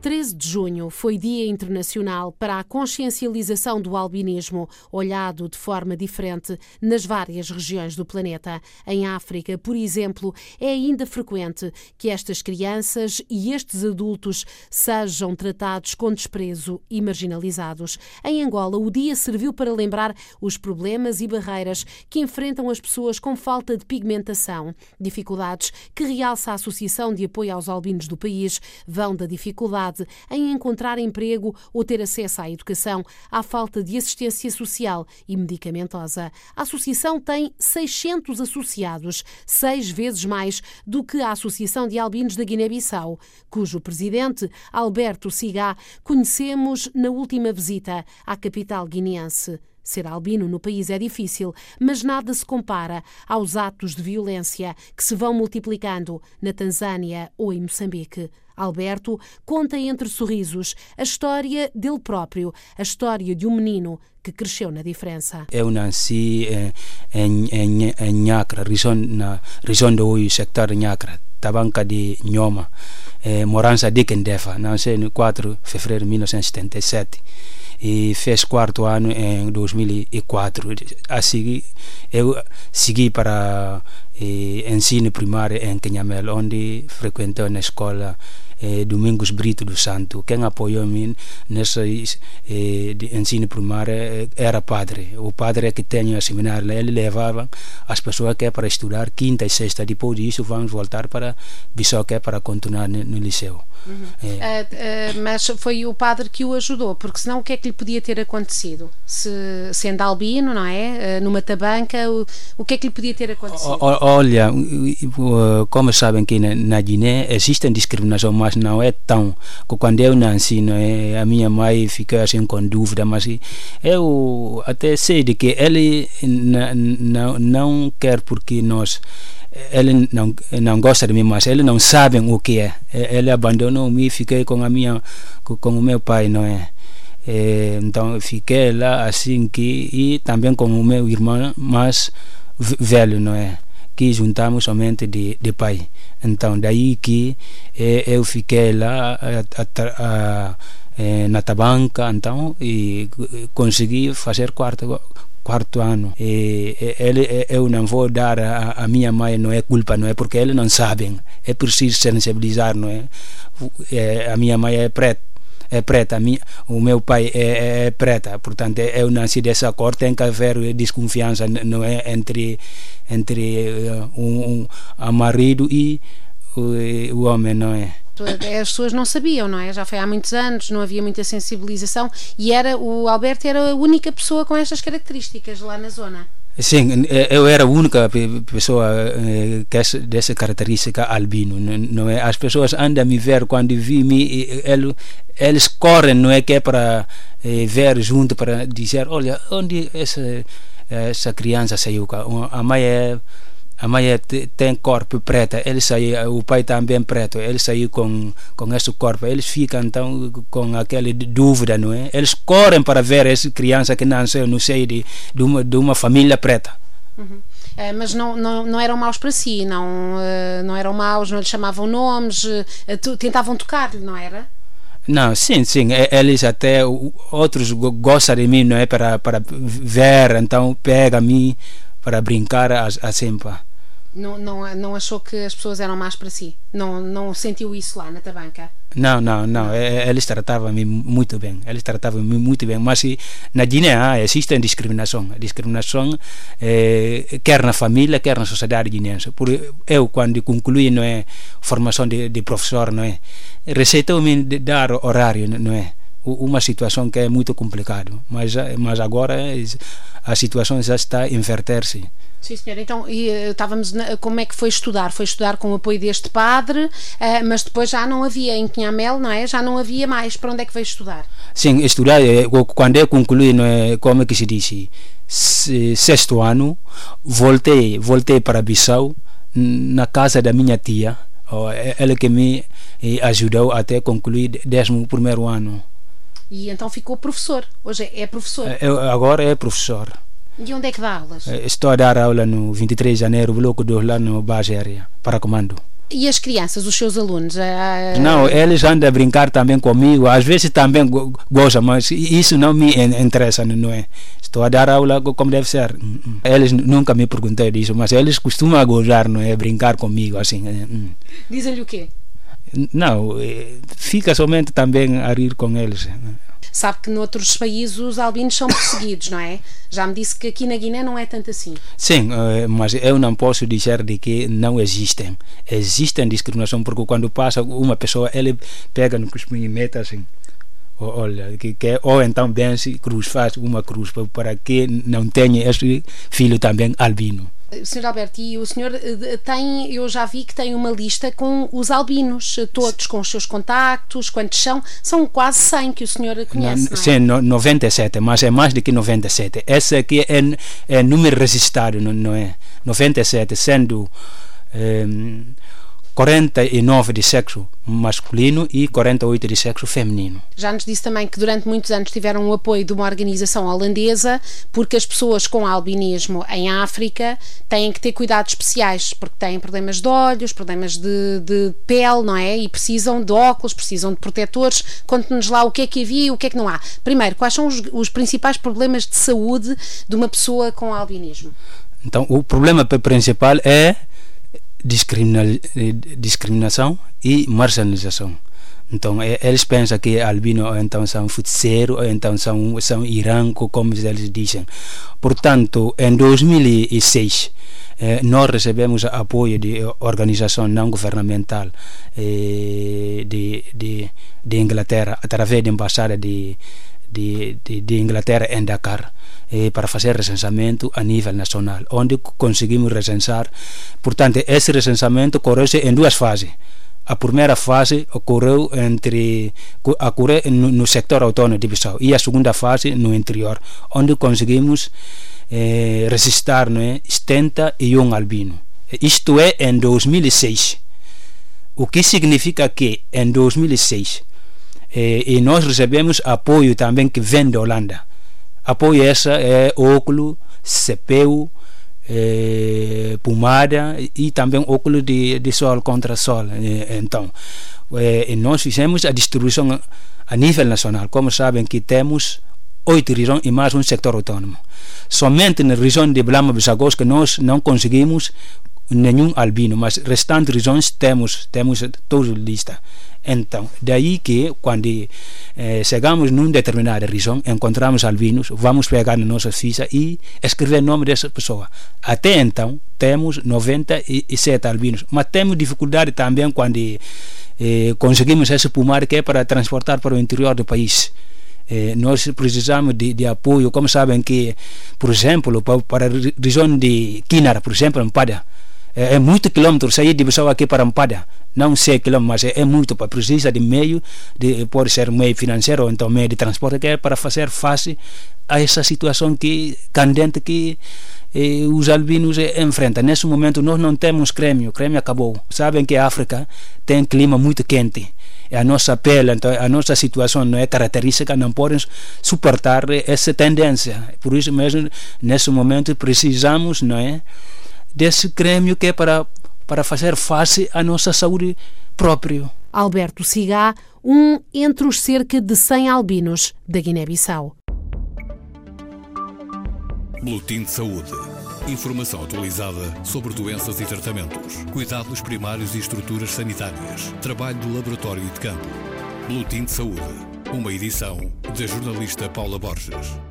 13 de junho foi Dia Internacional para a consciencialização do albinismo, olhado de forma diferente nas várias regiões do planeta. Em África, por exemplo, é ainda frequente que estas crianças e estes adultos sejam tratados com desprezo e marginalizados. Em Angola, o dia serviu para lembrar os problemas e barreiras que enfrentam as pessoas com falta de pigmentação, dificuldades que realça a Associação de Apoio aos Albinos do país, vão da dificuldade dificuldade em encontrar emprego ou ter acesso à educação, à falta de assistência social e medicamentosa. A associação tem 600 associados, seis vezes mais do que a Associação de Albinos da Guiné-Bissau, cujo presidente, Alberto Sigá, conhecemos na última visita à capital guineense. Ser albino no país é difícil, mas nada se compara aos atos de violência que se vão multiplicando na Tanzânia ou em Moçambique. Alberto conta entre sorrisos a história dele próprio, a história de um menino que cresceu na diferença. Eu nasci em, em, em, região, na região do sector Nhacra, tabanca de Nhoma, eh, morança de Kendefa, nasci no 4 de fevereiro de 1977 e fez quarto ano em 2004. A seguir, eu segui para eh, ensino primário em Quinhamel, onde frequentou na escola eh, Domingos Brito do Santo. Quem apoiou-me nesse eh, ensino primário eh, era padre. O padre é que tem a seminário, ele levava as pessoas que é para estudar quinta e sexta. Depois disso, vamos voltar para Bissau, que é para continuar no, no liceu. Uhum. É. Uh, uh, mas foi o padre que o ajudou, porque senão o que é que lhe podia ter acontecido? Se, sendo albino, não é? Uh, numa tabanca, o, o que é que lhe podia ter acontecido? Olha, como sabem que na, na Guiné existe discriminação, mas não é tão. Quando eu nasci, não é? a minha mãe ficou assim com dúvida, mas eu até sei de que ele não, não quer porque nós ele não não gosta de mim mais ele não sabe o que é ele abandonou-me fiquei com a minha com, o meu pai não é então fiquei lá assim que e também com o meu irmão mais velho não é que juntamos somente de, de pai. Então daí que é, eu fiquei lá a, a, a, é, na tabanca então e consegui fazer quarto quarto ano. E, ele eu não vou dar a, a, minha mãe não é culpa não é porque eles não sabem. É preciso sensibilizar não é? A minha mãe é preta é preta, minha, o meu pai é, é, preta, portanto eu nasci dessa cor, tem que haver desconfiança não é entre entre uh, um, um marido e o, o homem, não é? as pessoas não sabiam, não é? Já foi há muitos anos, não havia muita sensibilização e era o Alberto era a única pessoa com estas características lá na zona. Sim, eu era a única pessoa eh, que é dessa característica albino, não é? As pessoas andam a me ver quando vi me eles, eles correm, não é que é para eh, ver junto para dizer, olha, onde essa essa criança saiu? A mãe é a mãe tem corpo preto, ele saiu, o pai também preto, ele saiu com, com esse corpo, eles ficam então com aquela dúvida, não é? Eles correm para ver essa criança que nasceu no seio de, de, uma, de uma família preta. Uhum. É, mas não, não, não eram maus para si, não, uh, não eram maus, não lhe chamavam nomes, uh, tentavam tocar-lhe, não era? Não, sim, sim, eles até, outros gostam de mim, não é? Para, para ver, então pega-me para brincar assim, pá. Não, não, não achou que as pessoas eram más para si? Não, não sentiu isso lá na tabanca? Não, não, não. É, é, eles tratavam-me muito bem. Eles tratavam-me muito bem. Mas na Guiné ah, existe discriminação. Discriminação eh, quer na família, quer na sociedade guineense. Por eu, quando concluí não é, formação de, de professor, não é, receitou-me dar horário, não é? Uma situação que é muito complicada. Mas, mas agora a situação já está a inverter-se. Sim, senhora. Então, e, eh, estávamos na, como é que foi estudar? Foi estudar com o apoio deste padre, uh, mas depois já não havia em Quinhamel, não é? Já não havia mais. Para onde é que veio estudar? Sim, estudar, eh, quando eu concluí, não é, como é que se diz, sexto ano, voltei, voltei para Bissau, na casa da minha tia, ela que me ajudou até concluir décimo primeiro ano. E então ficou professor. Hoje é professor. Eu, agora é professor. E onde é que dá aulas? Estou a dar aula no 23 de janeiro, bloco 2, lá no base aérea, para comando. E as crianças, os seus alunos? Uh... Não, eles andam a brincar também comigo, às vezes também gostam, mas isso não me interessa, não é? Estou a dar aula como deve ser. Hum, hum. Eles nunca me perguntaram disso, mas eles costumam gozar, não é? Brincar comigo, assim. Hum. Dizem-lhe o quê? Não, eh, fica somente também a rir com eles. Sabe que noutros países os albinos são perseguidos, não é? Já me disse que aqui na Guiné não é tanto assim. Sim, eh, mas eu não posso dizer de que não existem. Existem discriminação porque quando passa uma pessoa, ele pega no cuspinho e mete assim olha, que, que, ou então vence cruz, faz uma cruz para que não tenha este filho também albino. Sr. Alberto, e o senhor eh, tem, eu já vi que tem uma lista com os albinos, eh, todos com os seus contactos, quantos são? São quase 100 que o senhor conhece, não, não é? Sim, no, 97, mas é mais do que 97. Esse aqui é, é número registrado, não, não é? 97, sendo... Eh, 49 de sexo masculino e 48 de sexo feminino. Já nos disse também que durante muitos anos tiveram o apoio de uma organização holandesa, porque as pessoas com albinismo em África têm que ter cuidados especiais, porque têm problemas de olhos, problemas de, de pele, não é? E precisam de óculos, precisam de protetores. Conte-nos lá o que é que havia e o que é que não há. Primeiro, quais são os, os principais problemas de saúde de uma pessoa com albinismo? Então, o problema principal é discriminação e marginalização. Então, eles pensam que albino ou então são futseiro ou então são, são iranco, como eles dizem. Portanto, em 2006, eh, nós recebemos apoio de organização não governamental eh, de, de, de Inglaterra, através da embaixada de, de, de, de Inglaterra em Dakar eh, para fazer recensamento a nível nacional, onde conseguimos recensar. Portanto, esse recensamento ocorreu em duas fases. A primeira fase ocorreu entre ocorreu no, no sector autônomo de Bissau e a segunda fase no interior, onde conseguimos eh, registrar né, 71 albinos. Isto é em 2006. O que significa que em 2006 eh, e nós recebemos apoio também que vem da Holanda apoio essa é óculos, CPU, é, pomada e também óculos de, de sol contra sol. É, então, é, nós fizemos a distribuição a nível nacional. Como sabem que temos oito regiões e mais um sector autônomo. Somente na região de Blama Bissagos que nós não conseguimos nenhum albino, mas restantes regiões temos, temos todos lista. Então, daí que quando eh, chegamos numa determinada região, encontramos albinos, vamos pegar na nossa ficha e escrever o nome dessa pessoa. Até então, temos 97 albinos, mas temos dificuldade também quando eh, conseguimos esse pomar que é para transportar para o interior do país. Eh, nós precisamos de, de, apoio, como sabem que, por exemplo, para, para a região de Kinara, por exemplo, em Pada, é, é muito quilômetro sair de Bissau aqui para Ampada não sei quilômetros mas é, é muito precisa de meio de pode ser meio financeiro ou então meio de transporte que é para fazer face a essa situação que candente que eh, os albinos enfrentam. Nesse momento nós não temos creme o creme acabou. Sabem que a África tem clima muito quente. A nossa pele, então a nossa situação não é característica, não podem suportar essa tendência. Por isso mesmo, nesse momento, precisamos, não é? Desse grêmio que é para, para fazer face à nossa saúde própria. Alberto Cigá, um entre os cerca de 100 albinos da Guiné-Bissau. Boletim de Saúde. Informação atualizada sobre doenças e tratamentos, cuidados primários e estruturas sanitárias, trabalho do laboratório e de campo. Boletim de Saúde. Uma edição da jornalista Paula Borges.